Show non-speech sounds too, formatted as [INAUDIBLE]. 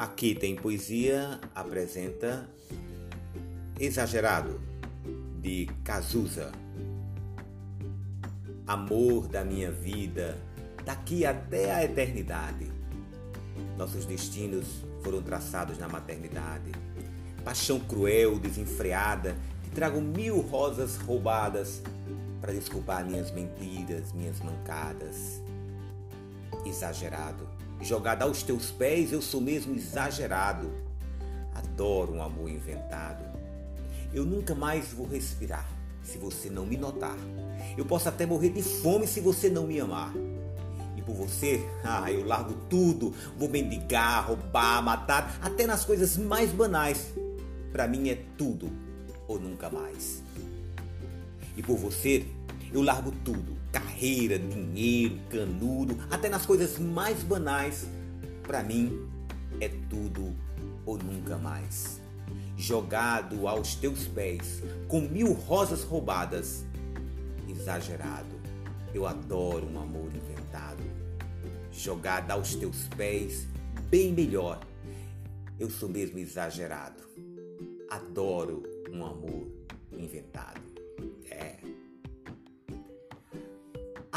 Aqui tem poesia apresenta Exagerado de Cazuza. Amor da minha vida, daqui até a eternidade. Nossos destinos foram traçados na maternidade. Paixão cruel, desenfreada, que trago mil rosas roubadas para desculpar minhas mentiras, minhas mancadas. Exagerado Jogada aos teus pés, eu sou mesmo exagerado. Adoro um amor inventado. Eu nunca mais vou respirar se você não me notar. Eu posso até morrer de fome se você não me amar. E por você, [LAUGHS] ah, eu largo tudo. Vou mendigar, roubar, matar, até nas coisas mais banais. Para mim é tudo ou nunca mais. E por você, eu largo tudo: carreira, dinheiro, canudo, até nas coisas mais banais. Para mim, é tudo ou nunca mais. Jogado aos teus pés, com mil rosas roubadas. Exagerado, eu adoro um amor inventado. Jogada aos teus pés, bem melhor. Eu sou mesmo exagerado. Adoro um amor inventado.